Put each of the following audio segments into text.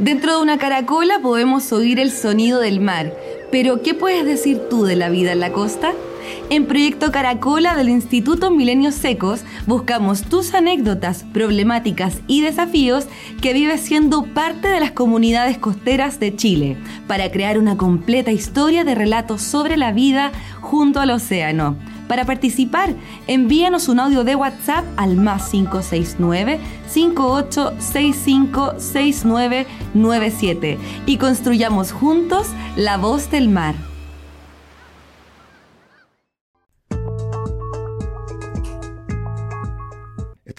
Dentro de una caracola podemos oír el sonido del mar, pero ¿qué puedes decir tú de la vida en la costa? En Proyecto Caracola del Instituto Milenios Secos buscamos tus anécdotas, problemáticas y desafíos que vives siendo parte de las comunidades costeras de Chile para crear una completa historia de relatos sobre la vida junto al océano. Para participar, envíanos un audio de WhatsApp al más 569 58656997 y construyamos juntos la voz del mar.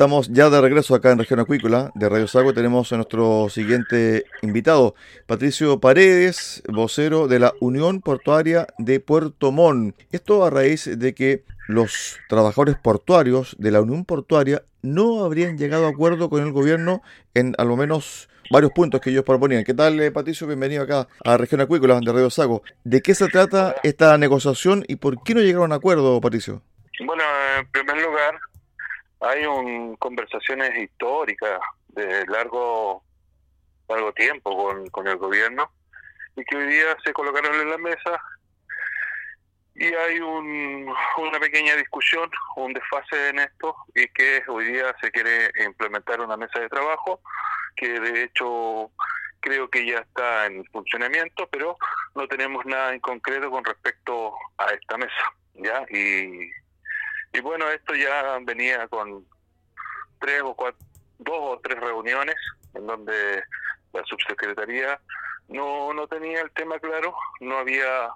Estamos ya de regreso acá en Región Acuícola de Radio Sago. Tenemos a nuestro siguiente invitado, Patricio Paredes, vocero de la Unión Portuaria de Puerto Montt. Esto a raíz de que los trabajadores portuarios de la Unión Portuaria no habrían llegado a acuerdo con el gobierno en al menos varios puntos que ellos proponían. ¿Qué tal, eh, Patricio? Bienvenido acá a Región Acuícola de Radio Sago. ¿De qué se trata esta negociación y por qué no llegaron a acuerdo, Patricio? Bueno, en primer lugar, hay un conversaciones históricas de largo largo tiempo con, con el gobierno y que hoy día se colocaron en la mesa y hay un, una pequeña discusión, un desfase en esto y que hoy día se quiere implementar una mesa de trabajo que de hecho creo que ya está en funcionamiento, pero no tenemos nada en concreto con respecto a esta mesa, ¿ya? Y y bueno, esto ya venía con tres o cuatro, dos o tres reuniones en donde la subsecretaría no, no tenía el tema claro, no había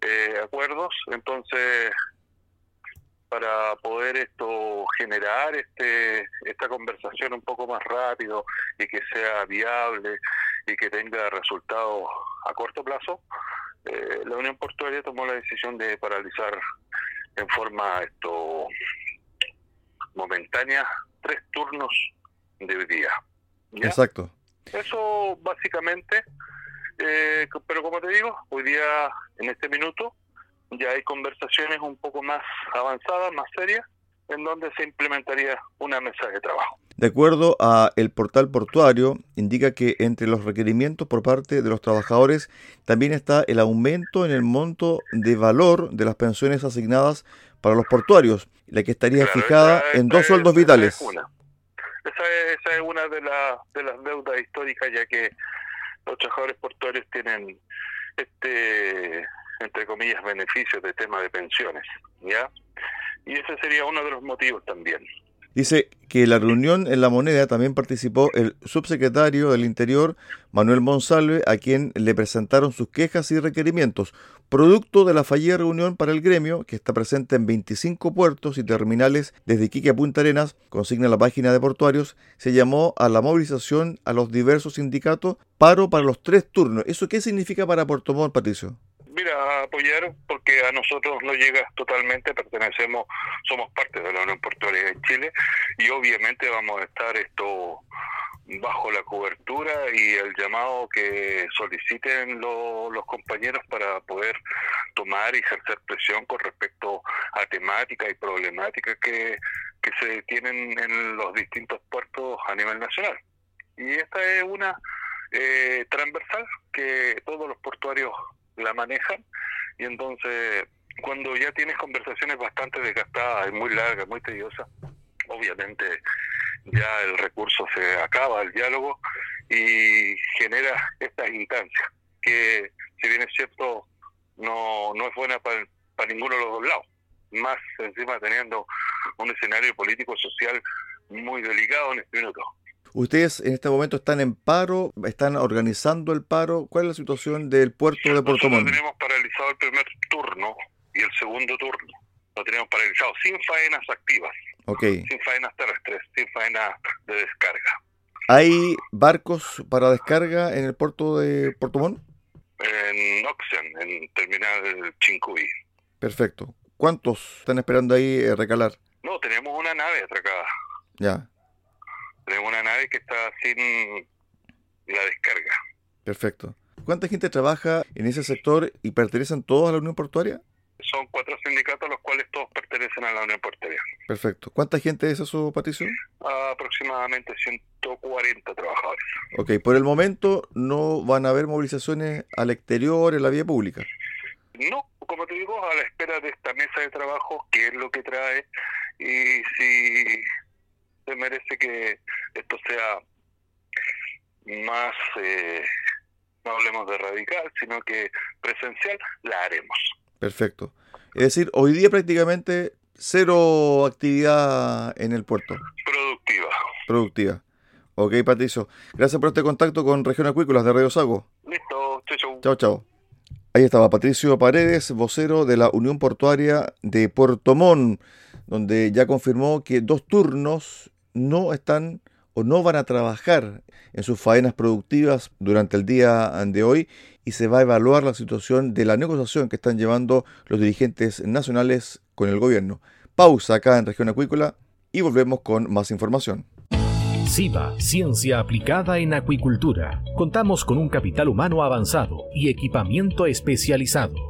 eh, acuerdos, entonces para poder esto generar este esta conversación un poco más rápido y que sea viable y que tenga resultados a corto plazo, eh, la Unión Portuaria tomó la decisión de paralizar en forma esto momentánea tres turnos de día. Exacto. Eso básicamente, eh, pero como te digo, hoy día, en este minuto, ya hay conversaciones un poco más avanzadas, más serias, en donde se implementaría una mesa de trabajo. De acuerdo a el portal portuario, indica que entre los requerimientos por parte de los trabajadores también está el aumento en el monto de valor de las pensiones asignadas para los portuarios, la que estaría fijada en dos sueldos vitales. Esa es una, esa es, una de, de las deudas históricas, ya que los trabajadores portuarios tienen este entre comillas beneficios de tema de pensiones, ¿ya? Y ese sería uno de los motivos también. Dice que la reunión en la moneda también participó el subsecretario del Interior, Manuel Monsalve, a quien le presentaron sus quejas y requerimientos, producto de la fallida reunión para el gremio, que está presente en 25 puertos y terminales desde Iquique a Punta Arenas, consigna la página de portuarios, se llamó a la movilización a los diversos sindicatos, paro para los tres turnos. ¿Eso qué significa para Puerto Montt, Patricio? Mira, apoyar porque a nosotros no llega totalmente, pertenecemos, somos parte de la Unión Portuaria de Chile y obviamente vamos a estar esto bajo la cobertura y el llamado que soliciten los compañeros para poder tomar y ejercer presión con respecto a temáticas y problemáticas que, que se tienen en los distintos puertos a nivel nacional. Y esta es una eh, transversal que todos los portuarios la manejan y entonces cuando ya tienes conversaciones bastante desgastadas y muy largas, muy tediosas, obviamente ya el recurso se acaba, el diálogo, y genera estas instancias, que si bien es cierto, no, no es buena para, para ninguno de los dos lados, más encima teniendo un escenario político-social muy delicado en este minuto. Ustedes en este momento están en paro, están organizando el paro. ¿Cuál es la situación del puerto de Puerto Montt? tenemos paralizado el primer turno y el segundo turno. Lo tenemos paralizado sin faenas activas. Sin faenas terrestres, sin faenas de descarga. ¿Hay barcos para descarga en el puerto de Puerto Montt? En Oxen, en terminal Chincuy. Perfecto. ¿Cuántos están esperando ahí eh, recalar? No, tenemos una nave atracada. Ya. Tenemos una nave que está sin la descarga. Perfecto. ¿Cuánta gente trabaja en ese sector y pertenecen todos a la Unión Portuaria? Son cuatro sindicatos, los cuales todos pertenecen a la Unión Portuaria. Perfecto. ¿Cuánta gente es eso, Patricio? aproximadamente 140 trabajadores. Ok, por el momento no van a haber movilizaciones al exterior, en la vía pública. No, como te digo, a la espera de esta mesa de trabajo, que es lo que trae, y si se merece que esto sea más, eh, no hablemos de radical, sino que presencial, la haremos. Perfecto. Es decir, hoy día prácticamente cero actividad en el puerto. Productiva. Productiva. Ok, Patricio. Gracias por este contacto con Región Acuícolas de Radio Sago. Listo. Chau, chau. Chao, chao. Ahí estaba Patricio Paredes, vocero de la Unión Portuaria de Puerto Montt, donde ya confirmó que dos turnos no están o no van a trabajar en sus faenas productivas durante el día de hoy y se va a evaluar la situación de la negociación que están llevando los dirigentes nacionales con el gobierno. Pausa acá en Región Acuícola y volvemos con más información. SIVA, Ciencia Aplicada en Acuicultura. Contamos con un capital humano avanzado y equipamiento especializado.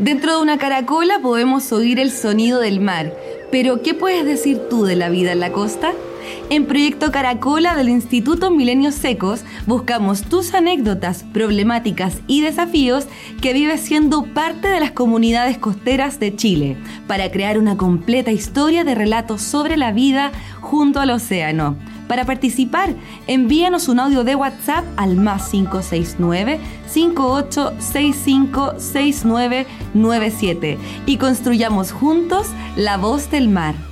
Dentro de una caracola podemos oír el sonido del mar, pero ¿qué puedes decir tú de la vida en la costa? En Proyecto Caracola del Instituto Milenios Secos buscamos tus anécdotas, problemáticas y desafíos que vives siendo parte de las comunidades costeras de Chile para crear una completa historia de relatos sobre la vida junto al océano. Para participar, envíanos un audio de WhatsApp al más 569 58656997 y construyamos juntos la voz del mar.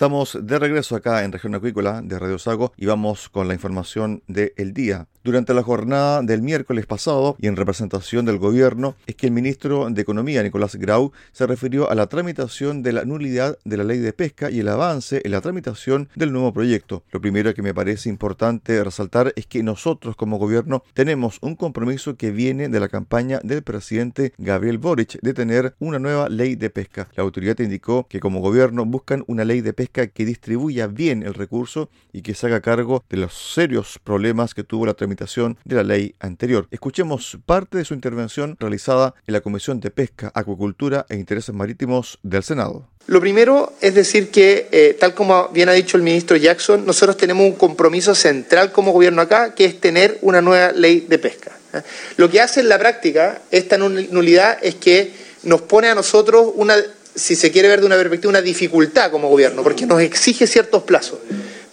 Estamos de regreso acá en Región Acuícola de Radio Sago y vamos con la información del día. Durante la jornada del miércoles pasado y en representación del gobierno es que el ministro de Economía, Nicolás Grau, se refirió a la tramitación de la nulidad de la ley de pesca y el avance en la tramitación del nuevo proyecto. Lo primero que me parece importante resaltar es que nosotros como gobierno tenemos un compromiso que viene de la campaña del presidente Gabriel Boric de tener una nueva ley de pesca. La autoridad indicó que como gobierno buscan una ley de pesca que distribuya bien el recurso y que se haga cargo de los serios problemas que tuvo la tramitación de la ley anterior. Escuchemos parte de su intervención realizada en la Comisión de Pesca, Acuicultura e Intereses Marítimos del Senado. Lo primero es decir que, eh, tal como bien ha dicho el ministro Jackson, nosotros tenemos un compromiso central como gobierno acá, que es tener una nueva ley de pesca. ¿eh? Lo que hace en la práctica esta nulidad es que nos pone a nosotros una, si se quiere ver de una perspectiva, una dificultad como gobierno, porque nos exige ciertos plazos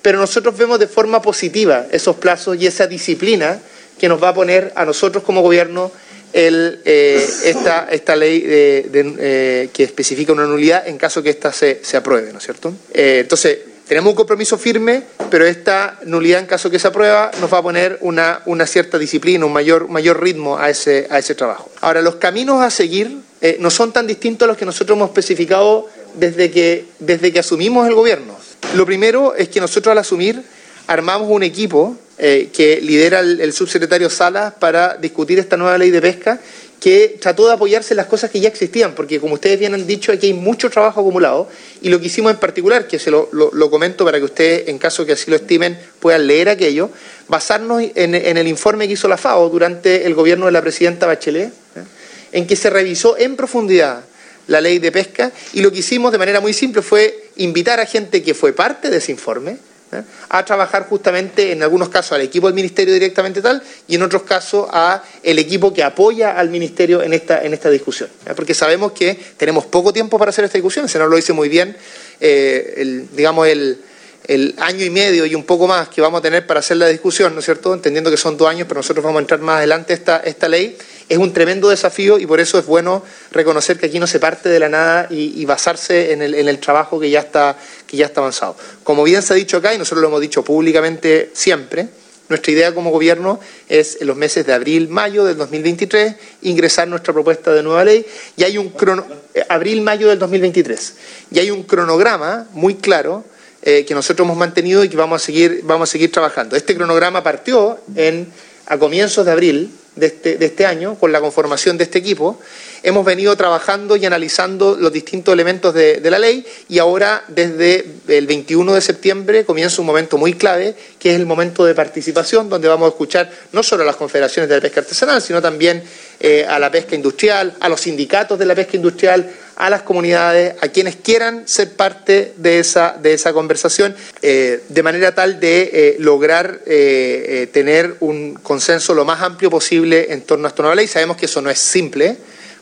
pero nosotros vemos de forma positiva esos plazos y esa disciplina que nos va a poner a nosotros como gobierno el, esta, esta ley que especifica una nulidad en caso que ésta se, se apruebe, ¿no es cierto? entonces, tenemos un compromiso firme, pero esta nulidad, en caso que se aprueba, nos va a poner una, una cierta disciplina, un mayor, mayor ritmo a ese, a ese trabajo. Ahora, los caminos a seguir eh, no son tan distintos a los que nosotros hemos especificado desde que, desde que asumimos el gobierno. Lo primero es que nosotros al asumir armamos un equipo eh, que lidera el, subsecretario Salas para discutir esta nueva ley de pesca que trató de apoyarse en las cosas que ya existían, porque como ustedes bien han dicho, aquí hay mucho trabajo acumulado y lo que hicimos en particular, que se lo, comento para que ustedes, en caso que así lo estimen, puedan leer aquello, basarnos en, el informe que hizo la FAO durante el gobierno de la presidenta Bachelet. En que se revisó en profundidad la ley de pesca y lo que hicimos de manera muy simple fue invitar a gente que fue parte de ese informe, ¿eh? a trabajar justamente en algunos casos al equipo del ministerio directamente tal y en otros casos a el equipo que apoya al ministerio en esta en esta discusión porque sabemos que tenemos poco tiempo para hacer esta discusión el senador lo dice muy bien eh, el, digamos el el año y medio y un poco más que vamos a tener para hacer la discusión, ¿no es cierto? Entendiendo que son dos años, pero nosotros vamos a entrar más adelante esta, esta ley es un tremendo desafío y por eso es bueno reconocer que aquí no se parte de la nada y, basarse en el, trabajo que ya, está, que ya está avanzado. Como bien se ha dicho acá, y nosotros lo hemos dicho públicamente siempre, nuestra idea como gobierno es en los meses de abril, mayo del 2023 ingresar nuestra propuesta de nueva ley y hay un crono, eh, abril, mayo del 2023 y hay un cronograma muy claro eh, que nosotros hemos mantenido y que vamos a seguir vamos a seguir trabajando. Este cronograma partió en a comienzos de abril este, de este, año, con la conformación de este equipo, hemos venido trabajando y analizando los distintos elementos de, la ley y ahora desde el 21 de septiembre comienza un momento muy clave, que es el momento de participación, donde vamos a escuchar no solo a las confederaciones de la pesca artesanal, sino también eh, a la pesca industrial, a los sindicatos de la pesca industrial, a las comunidades, a quienes quieran ser parte de esa, de esa conversación, eh, de manera tal de eh, lograr tener un consenso lo más amplio posible en torno a esta nueva ley. Sabemos que eso no es simple,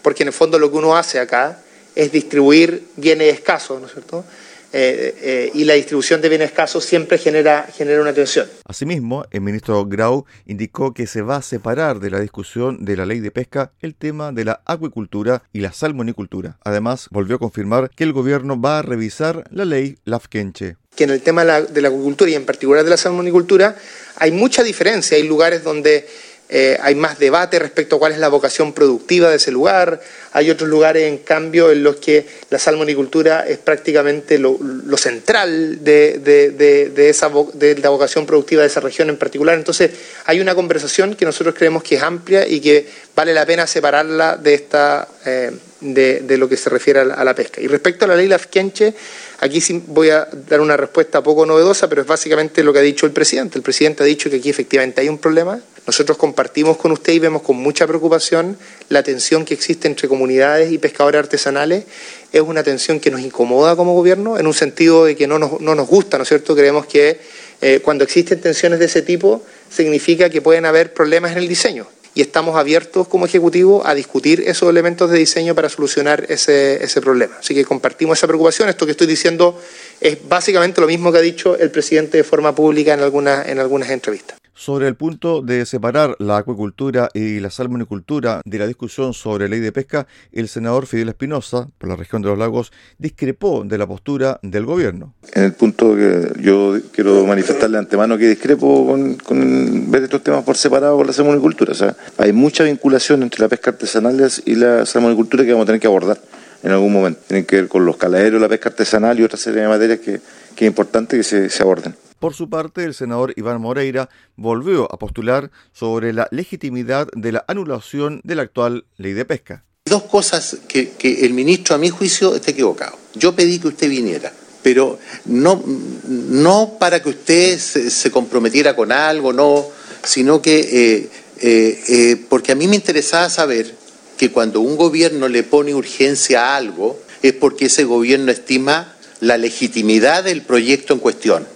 porque en el fondo lo que uno hace acá es distribuir bienes escasos, ¿no es cierto? Eh, eh, y la distribución de bienes escasos siempre genera, genera una tensión. Asimismo, el ministro Grau indicó que se va a separar de la discusión de la ley de pesca el tema de la acuicultura y la salmonicultura. Además, volvió a confirmar que el gobierno va a revisar la ley Lafkenche que en el tema de la, de la acuicultura y en particular de la salmonicultura hay mucha diferencia. Hay lugares donde eh, hay más debate respecto a cuál es la vocación productiva de ese lugar, hay otros lugares, en cambio, en los que la salmonicultura es prácticamente lo, central de, de, esa, de la vocación productiva de esa región en particular. Entonces, hay una conversación que nosotros creemos que es amplia y que vale la pena separarla de, esta, eh, de, lo que se refiere a la, pesca. Y respecto a la ley Lafkenche, Aquí sí voy a dar una respuesta poco novedosa, pero es básicamente lo que ha dicho el presidente. El presidente ha dicho que aquí efectivamente hay un problema. Nosotros compartimos con usted y vemos con mucha preocupación la tensión que existe entre comunidades y pescadores artesanales. Es una tensión que nos incomoda como gobierno, en un sentido de que no nos, no nos gusta, ¿no es cierto? Creemos que eh, cuando existen tensiones de ese tipo, significa que pueden haber problemas en el diseño y estamos abiertos como Ejecutivo a discutir esos elementos de diseño para solucionar ese, ese problema. Así que compartimos esa preocupación. Esto que estoy diciendo es básicamente lo mismo que ha dicho el presidente de forma pública en algunas, en algunas entrevistas sobre el punto de separar la acuicultura y la salmonicultura de la discusión sobre ley de pesca, el senador Fidel Espinosa, por la región de los lagos, discrepó de la postura del gobierno. En el punto que yo quiero manifestarle antemano que discrepo con, ver estos temas por separado con la salmonicultura. O sea, hay mucha vinculación entre la pesca artesanal y la salmonicultura que vamos a tener que abordar en algún momento. Tienen que ver con los caladeros, la pesca artesanal y otra serie de materias que, que es importante que se, se aborden. Por su parte, el senador Iván Moreira volvió a postular sobre la legitimidad de la anulación de la actual ley de pesca. Dos cosas que, el ministro, a mi juicio, está equivocado. Yo pedí que usted viniera, pero no, no para que usted se, comprometiera con algo, no, sino que eh, eh, eh, porque a mí me interesaba saber que cuando un gobierno le pone urgencia a algo, es porque ese gobierno estima la legitimidad del proyecto en cuestión.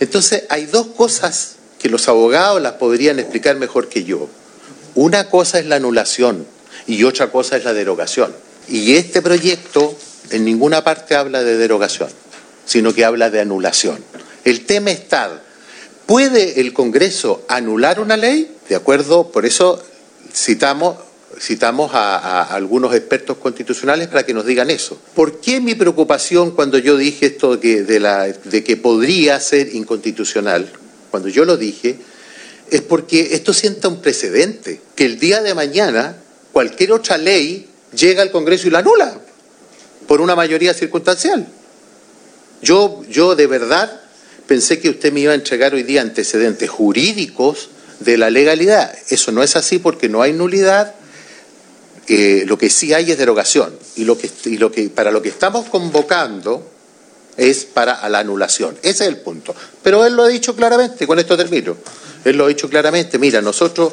Entonces, hay dos cosas que los abogados las podrían explicar mejor que yo. Una cosa es la anulación y otra cosa es la derogación. Y este proyecto en ninguna parte habla de derogación, sino que habla de anulación. El tema está, ¿puede el Congreso anular una ley? De acuerdo, por eso citamos citamos a, algunos expertos constitucionales para que nos digan eso. ¿Por qué mi preocupación cuando yo dije esto de que, de que podría ser inconstitucional? Cuando yo lo dije, es porque esto sienta un precedente, que el día de mañana cualquier otra ley llega al Congreso y la anula por una mayoría circunstancial. Yo, yo de verdad pensé que usted me iba a entregar hoy día antecedentes jurídicos de la legalidad. Eso no es así porque no hay nulidad. Lo que sí hay es derogación. Y lo que para lo que estamos convocando es para la anulación. Ese es el punto. Pero él lo ha dicho claramente, con esto termino. Él lo ha dicho claramente. Mira, nosotros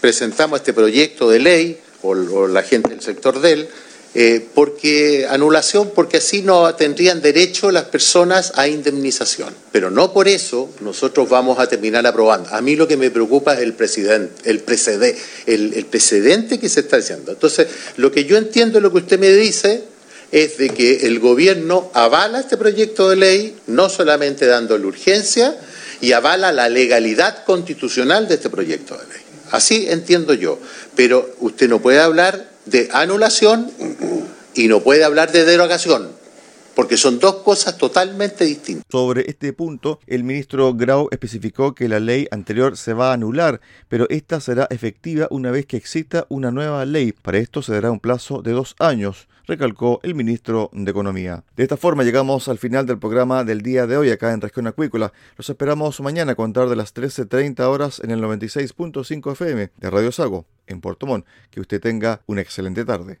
presentamos este proyecto de ley, o, o la gente del sector de él, eh, porque anulación, porque así no tendrían derecho las personas a indemnización. Pero no por eso nosotros vamos a terminar aprobando. A mí lo que me preocupa es el precedente, el, precede, el, precedente que se está haciendo. Entonces, lo que yo entiendo, lo que usted me dice, es de que el gobierno avala este proyecto de ley, no solamente dándole urgencia, y avala la legalidad constitucional de este proyecto de ley. Así entiendo yo. Pero usted no puede hablar de anulación y no puede hablar de derogación, porque son dos cosas totalmente distintas. Sobre este punto, el ministro Grau especificó que la ley anterior se va a anular, pero esta será efectiva una vez que exista una nueva ley. Para esto se dará un plazo de dos años recalcó el ministro de Economía. De esta forma llegamos al final del programa del día de hoy acá en Región Acuícola. Los esperamos mañana a contar de las 13.30 horas en el 96.5 FM de Radio Sago en Puerto Montt. Que usted tenga una excelente tarde.